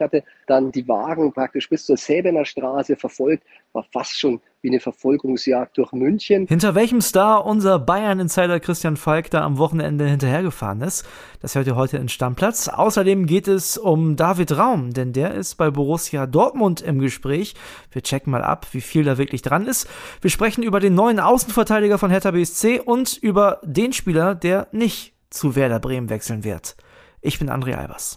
Ich hatte dann die Wagen praktisch bis zur Säbener Straße verfolgt, war fast schon wie eine Verfolgungsjagd durch München. Hinter welchem Star unser Bayern-Insider Christian Falk da am Wochenende hinterhergefahren ist, das hört ihr heute in Stammplatz. Außerdem geht es um David Raum, denn der ist bei Borussia Dortmund im Gespräch. Wir checken mal ab, wie viel da wirklich dran ist. Wir sprechen über den neuen Außenverteidiger von Hertha BSC und über den Spieler, der nicht zu Werder Bremen wechseln wird. Ich bin André Albers.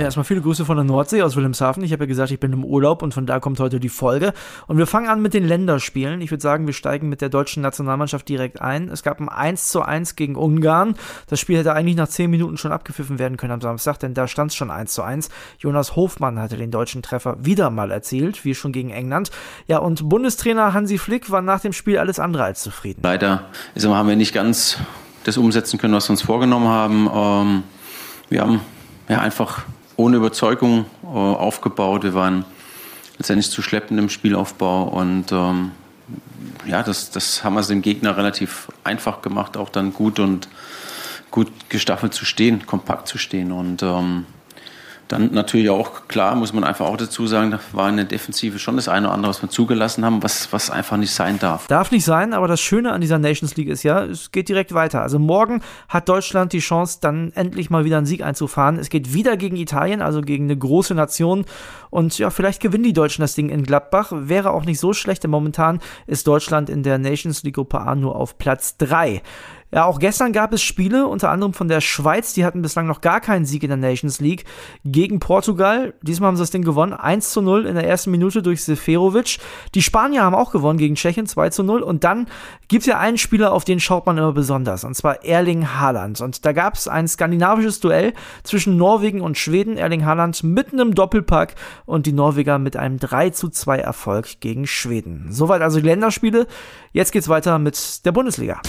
Erstmal viele Grüße von der Nordsee aus Wilhelmshaven. Ich habe ja gesagt, ich bin im Urlaub und von da kommt heute die Folge. Und wir fangen an mit den Länderspielen. Ich würde sagen, wir steigen mit der deutschen Nationalmannschaft direkt ein. Es gab ein 1 zu 1 gegen Ungarn. Das Spiel hätte eigentlich nach 10 Minuten schon abgepfiffen werden können am Samstag, denn da stand es schon 1 zu 1. Jonas Hofmann hatte den deutschen Treffer wieder mal erzielt, wie schon gegen England. Ja, und Bundestrainer Hansi Flick war nach dem Spiel alles andere als zufrieden. Leider haben wir nicht ganz das umsetzen können, was wir uns vorgenommen haben. Ähm, wir haben ja einfach ohne Überzeugung äh, aufgebaut. Wir waren letztendlich zu schleppend im Spielaufbau und ähm, ja, das, das haben wir dem Gegner relativ einfach gemacht, auch dann gut und gut gestaffelt zu stehen, kompakt zu stehen und ähm, dann natürlich auch klar, muss man einfach auch dazu sagen, da war in der Defensive schon das eine oder andere, was wir zugelassen haben, was, was einfach nicht sein darf. Darf nicht sein, aber das Schöne an dieser Nations League ist ja, es geht direkt weiter. Also morgen hat Deutschland die Chance, dann endlich mal wieder einen Sieg einzufahren. Es geht wieder gegen Italien, also gegen eine große Nation. Und ja, vielleicht gewinnen die Deutschen das Ding in Gladbach. Wäre auch nicht so schlecht, denn momentan ist Deutschland in der Nations League Gruppe A nur auf Platz 3. Ja, auch gestern gab es Spiele, unter anderem von der Schweiz, die hatten bislang noch gar keinen Sieg in der Nations League, gegen Portugal. Diesmal haben sie das Ding gewonnen, 1 zu 0 in der ersten Minute durch Seferovic. Die Spanier haben auch gewonnen gegen Tschechien, 2 zu 0. Und dann gibt es ja einen Spieler, auf den schaut man immer besonders, und zwar Erling Haaland. Und da gab es ein skandinavisches Duell zwischen Norwegen und Schweden. Erling Haaland mit einem Doppelpack und die Norweger mit einem 3 zu 2 Erfolg gegen Schweden. Soweit also die Länderspiele. Jetzt geht's weiter mit der Bundesliga.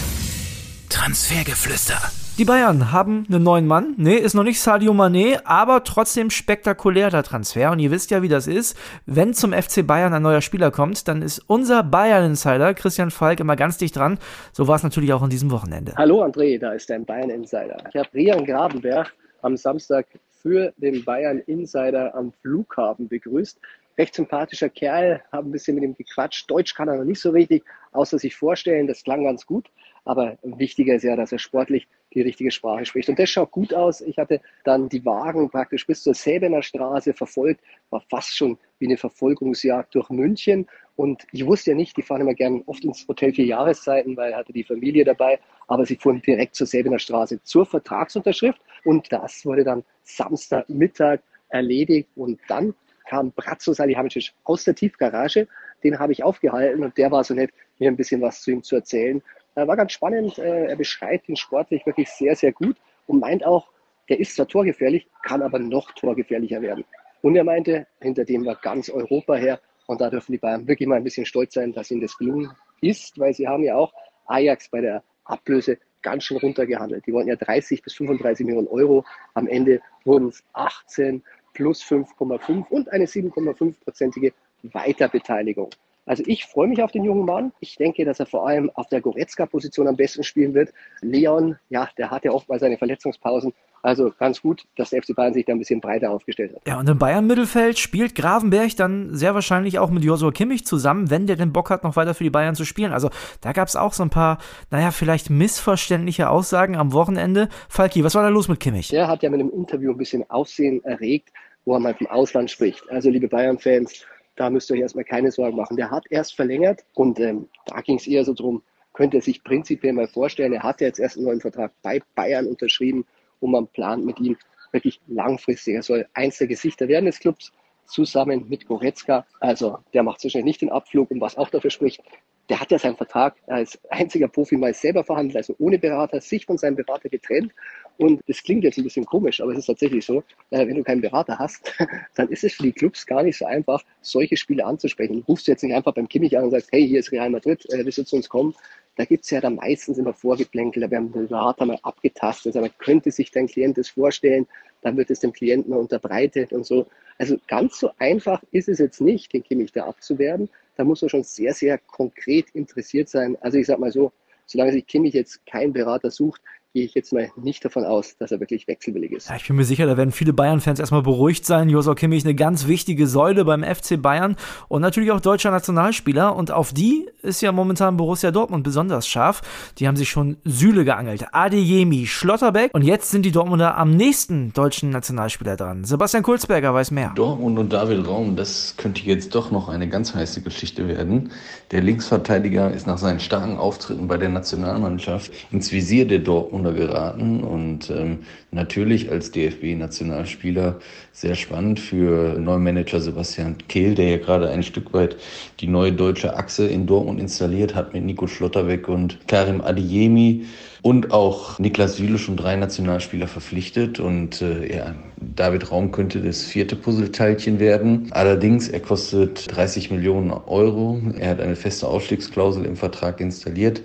Transfergeflüster. Die Bayern haben einen neuen Mann. Nee, ist noch nicht Sadio Mané, aber trotzdem spektakulär der Transfer. Und ihr wisst ja, wie das ist. Wenn zum FC Bayern ein neuer Spieler kommt, dann ist unser Bayern-Insider Christian Falk immer ganz dicht dran. So war es natürlich auch an diesem Wochenende. Hallo André, da ist dein Bayern-Insider. Ich habe Rian Grabenberg am Samstag für den Bayern-Insider am Flughafen begrüßt. Recht sympathischer Kerl, habe ein bisschen mit ihm gequatscht. Deutsch kann er noch nicht so richtig, außer sich vorstellen. Das klang ganz gut. Aber wichtiger ist ja, dass er sportlich die richtige Sprache spricht. Und das schaut gut aus. Ich hatte dann die Wagen praktisch bis zur Säbener Straße verfolgt, war fast schon wie eine Verfolgungsjagd durch München. Und ich wusste ja nicht, die fahren immer gern oft ins Hotel vier Jahreszeiten, weil hatte die Familie dabei. Aber sie fuhren direkt zur Säbener Straße zur Vertragsunterschrift. Und das wurde dann Samstagmittag erledigt. Und dann kam Bratzo Salihamidzic aus der Tiefgarage. Den habe ich aufgehalten und der war so nett, mir ein bisschen was zu ihm zu erzählen. Äh, war ganz spannend. Äh, er beschreibt ihn sportlich wirklich sehr, sehr gut und meint auch, er ist zwar torgefährlich, kann aber noch torgefährlicher werden. Und er meinte, hinter dem war ganz Europa her. Und da dürfen die Bayern wirklich mal ein bisschen stolz sein, dass ihnen das gelungen ist, weil sie haben ja auch Ajax bei der Ablöse ganz schön runtergehandelt. Die wollten ja 30 bis 35 Millionen Euro. Am Ende wurden es 18 plus 5,5 und eine 7,5-prozentige Weiterbeteiligung. Also ich freue mich auf den jungen Mann. Ich denke, dass er vor allem auf der Goretzka-Position am besten spielen wird. Leon, ja, der hat ja oft mal seine Verletzungspausen. Also ganz gut, dass der FC Bayern sich da ein bisschen breiter aufgestellt hat. Ja, und im Bayern-Mittelfeld spielt Gravenberg dann sehr wahrscheinlich auch mit Josua Kimmich zusammen, wenn der den Bock hat, noch weiter für die Bayern zu spielen. Also da gab es auch so ein paar, naja, vielleicht missverständliche Aussagen am Wochenende. Falki, was war da los mit Kimmich? Der hat ja mit einem Interview ein bisschen Aussehen erregt, wo er mal vom Ausland spricht. Also liebe Bayern-Fans, da müsst ihr euch erstmal keine Sorgen machen. Der hat erst verlängert und ähm, da ging es eher so drum, könnte er sich prinzipiell mal vorstellen, er hat ja jetzt erst einen neuen Vertrag bei Bayern unterschrieben und man plant mit ihm wirklich langfristig. Er soll eins der Gesichter werden des Clubs zusammen mit Goretzka. Also der macht so schnell nicht den Abflug und was auch dafür spricht, der hat ja seinen Vertrag als einziger Profi mal selber verhandelt, also ohne Berater, sich von seinem Berater getrennt. Und das klingt jetzt ein bisschen komisch, aber es ist tatsächlich so, äh, wenn du keinen Berater hast, dann ist es für die Clubs gar nicht so einfach, solche Spiele anzusprechen. Rufst du jetzt nicht einfach beim Kimmich an und sagst, hey, hier ist Real Madrid, äh, willst du zu uns kommen? Da gibt es ja dann meistens immer Vorgeplänkel, da werden Berater mal abgetastet, aber könnte sich dein Klient das vorstellen, dann wird es dem Klienten unterbreitet und so. Also ganz so einfach ist es jetzt nicht, den Kimmich da abzuwerben. da muss man schon sehr, sehr konkret interessiert sein. Also ich sage mal so, solange sich Kimmich jetzt kein Berater sucht, gehe ich jetzt mal nicht davon aus, dass er wirklich wechselwillig ist. Ja, ich bin mir sicher, da werden viele Bayern-Fans erstmal beruhigt sein. Josua Kimmich eine ganz wichtige Säule beim FC Bayern und natürlich auch deutscher Nationalspieler. Und auf die ist ja momentan Borussia Dortmund besonders scharf. Die haben sich schon Süle geangelt. Adeyemi, Schlotterbeck und jetzt sind die Dortmunder am nächsten deutschen Nationalspieler dran. Sebastian Kulzberger weiß mehr. Dortmund und David Raum, das könnte jetzt doch noch eine ganz heiße Geschichte werden. Der Linksverteidiger ist nach seinen starken Auftritten bei der Nationalmannschaft ins Visier der Dortmund geraten und ähm, natürlich als DFB-Nationalspieler sehr spannend für Neumanager Sebastian Kehl, der ja gerade ein Stück weit die neue deutsche Achse in Dortmund installiert hat mit Nico Schlotterbeck und Karim Adiemi und auch Niklas Süle schon drei Nationalspieler verpflichtet und äh, ja, David Raum könnte das vierte Puzzleteilchen werden. Allerdings, er kostet 30 Millionen Euro. Er hat eine feste Ausstiegsklausel im Vertrag installiert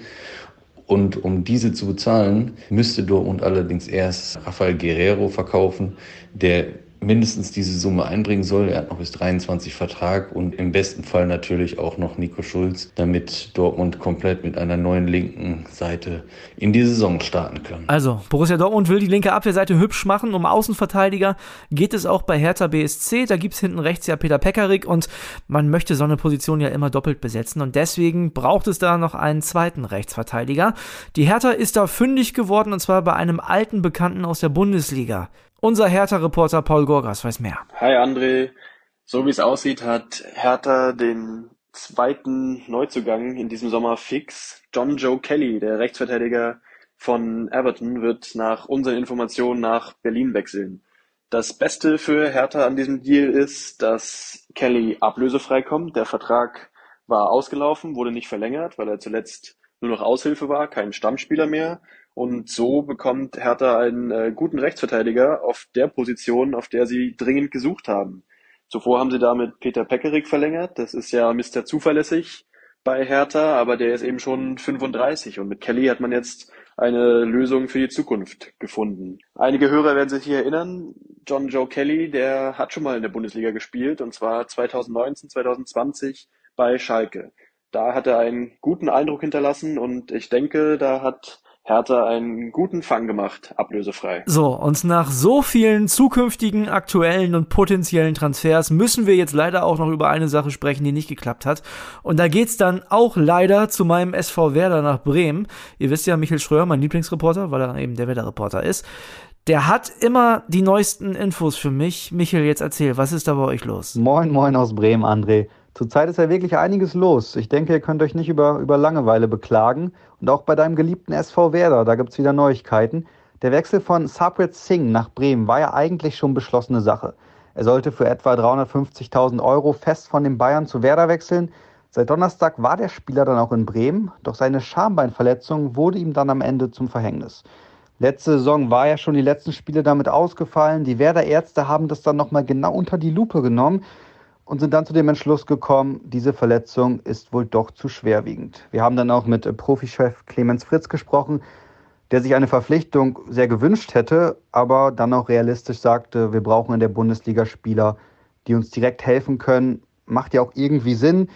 und um diese zu bezahlen, müsste Dortmund allerdings erst Rafael Guerrero verkaufen, der mindestens diese Summe einbringen soll. Er hat noch bis 23 Vertrag und im besten Fall natürlich auch noch Nico Schulz, damit Dortmund komplett mit einer neuen linken Seite in die Saison starten kann. Also, Borussia Dortmund will die linke Abwehrseite hübsch machen. Um Außenverteidiger geht es auch bei Hertha BSC. Da gibt es hinten rechts ja Peter Pekarik und man möchte so eine Position ja immer doppelt besetzen und deswegen braucht es da noch einen zweiten Rechtsverteidiger. Die Hertha ist da fündig geworden und zwar bei einem alten Bekannten aus der Bundesliga. Unser Hertha-Reporter Paul Gorgas weiß mehr. Hi André. So wie es aussieht, hat Hertha den zweiten Neuzugang in diesem Sommer fix. John Joe Kelly, der Rechtsverteidiger von Everton, wird nach unseren Informationen nach Berlin wechseln. Das Beste für Hertha an diesem Deal ist, dass Kelly ablösefrei kommt. Der Vertrag war ausgelaufen, wurde nicht verlängert, weil er zuletzt nur noch Aushilfe war, kein Stammspieler mehr. Und so bekommt Hertha einen äh, guten Rechtsverteidiger auf der Position, auf der sie dringend gesucht haben. Zuvor haben sie damit Peter Peckerig verlängert. Das ist ja Mr. Zuverlässig bei Hertha, aber der ist eben schon 35 und mit Kelly hat man jetzt eine Lösung für die Zukunft gefunden. Einige Hörer werden sich hier erinnern, John Joe Kelly, der hat schon mal in der Bundesliga gespielt und zwar 2019, 2020 bei Schalke. Da hat er einen guten Eindruck hinterlassen und ich denke, da hat Hertha einen guten Fang gemacht, ablösefrei. So, und nach so vielen zukünftigen, aktuellen und potenziellen Transfers müssen wir jetzt leider auch noch über eine Sache sprechen, die nicht geklappt hat. Und da geht's dann auch leider zu meinem SV Werder nach Bremen. Ihr wisst ja, Michael Schröer, mein Lieblingsreporter, weil er eben der Werder-Reporter ist. Der hat immer die neuesten Infos für mich. Michael, jetzt erzähl, was ist da bei euch los? Moin, moin aus Bremen, André. Zurzeit ist ja wirklich einiges los. Ich denke, ihr könnt euch nicht über, über Langeweile beklagen. Und auch bei deinem geliebten SV Werder, da gibt es wieder Neuigkeiten. Der Wechsel von Sabrit Singh nach Bremen war ja eigentlich schon beschlossene Sache. Er sollte für etwa 350.000 Euro fest von den Bayern zu Werder wechseln. Seit Donnerstag war der Spieler dann auch in Bremen, doch seine Schambeinverletzung wurde ihm dann am Ende zum Verhängnis. Letzte Saison war ja schon die letzten Spiele damit ausgefallen. Die Werder Ärzte haben das dann nochmal genau unter die Lupe genommen und sind dann zu dem Entschluss gekommen, diese Verletzung ist wohl doch zu schwerwiegend. Wir haben dann auch mit Profichef Clemens Fritz gesprochen, der sich eine Verpflichtung sehr gewünscht hätte, aber dann auch realistisch sagte, wir brauchen in der Bundesliga Spieler, die uns direkt helfen können. Macht ja auch irgendwie Sinn.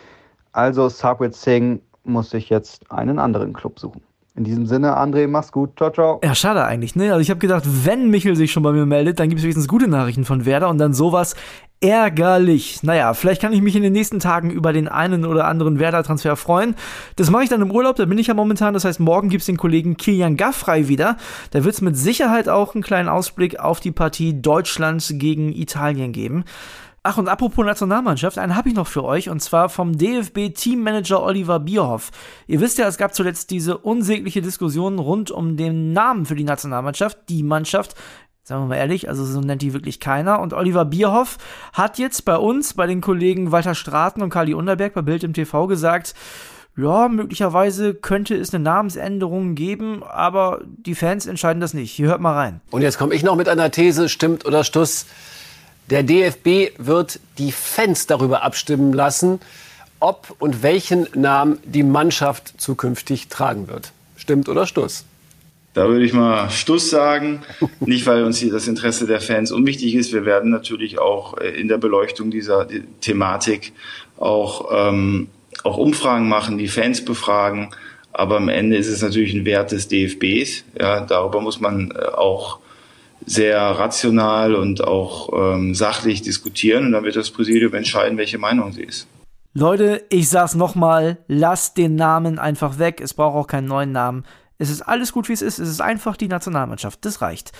Also Sabrit Singh muss sich jetzt einen anderen Club suchen. In diesem Sinne, André, mach's gut. Ciao, ciao. Ja, schade eigentlich, ne? Also ich habe gedacht, wenn Michel sich schon bei mir meldet, dann gibt es wenigstens gute Nachrichten von Werder und dann sowas ärgerlich. Naja, vielleicht kann ich mich in den nächsten Tagen über den einen oder anderen Werder-Transfer freuen. Das mache ich dann im Urlaub, da bin ich ja momentan. Das heißt, morgen gibt's den Kollegen Kilian Gaffrey wieder. Da wird's mit Sicherheit auch einen kleinen Ausblick auf die Partie Deutschland gegen Italien geben. Ach, und apropos Nationalmannschaft, einen habe ich noch für euch, und zwar vom DFB-Teammanager Oliver Bierhoff. Ihr wisst ja, es gab zuletzt diese unsägliche Diskussion rund um den Namen für die Nationalmannschaft, die Mannschaft. Sagen wir mal ehrlich, also so nennt die wirklich keiner. Und Oliver Bierhoff hat jetzt bei uns, bei den Kollegen Walter Straten und Kali Unterberg bei Bild im TV gesagt, ja, möglicherweise könnte es eine Namensänderung geben, aber die Fans entscheiden das nicht. Hier hört mal rein. Und jetzt komme ich noch mit einer These, stimmt oder Stuss. Der DFB wird die Fans darüber abstimmen lassen, ob und welchen Namen die Mannschaft zukünftig tragen wird. Stimmt oder Stuss? Da würde ich mal Stuss sagen. Nicht, weil uns hier das Interesse der Fans unwichtig ist. Wir werden natürlich auch äh, in der Beleuchtung dieser Thematik auch ähm, auch Umfragen machen, die Fans befragen. Aber am Ende ist es natürlich ein Wert des DFBs. Ja, darüber muss man äh, auch sehr rational und auch ähm, sachlich diskutieren. Und dann wird das Präsidium entscheiden, welche Meinung sie ist. Leute, ich sag's nochmal, lasst den Namen einfach weg. Es braucht auch keinen neuen Namen. Es ist alles gut, wie es ist. Es ist einfach die Nationalmannschaft. Das reicht.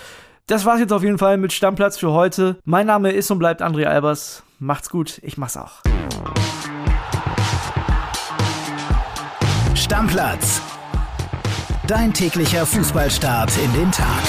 Das war's jetzt auf jeden Fall mit Stammplatz für heute. Mein Name ist und bleibt André Albers. Macht's gut, ich mach's auch. Stammplatz. Dein täglicher Fußballstart in den Tag.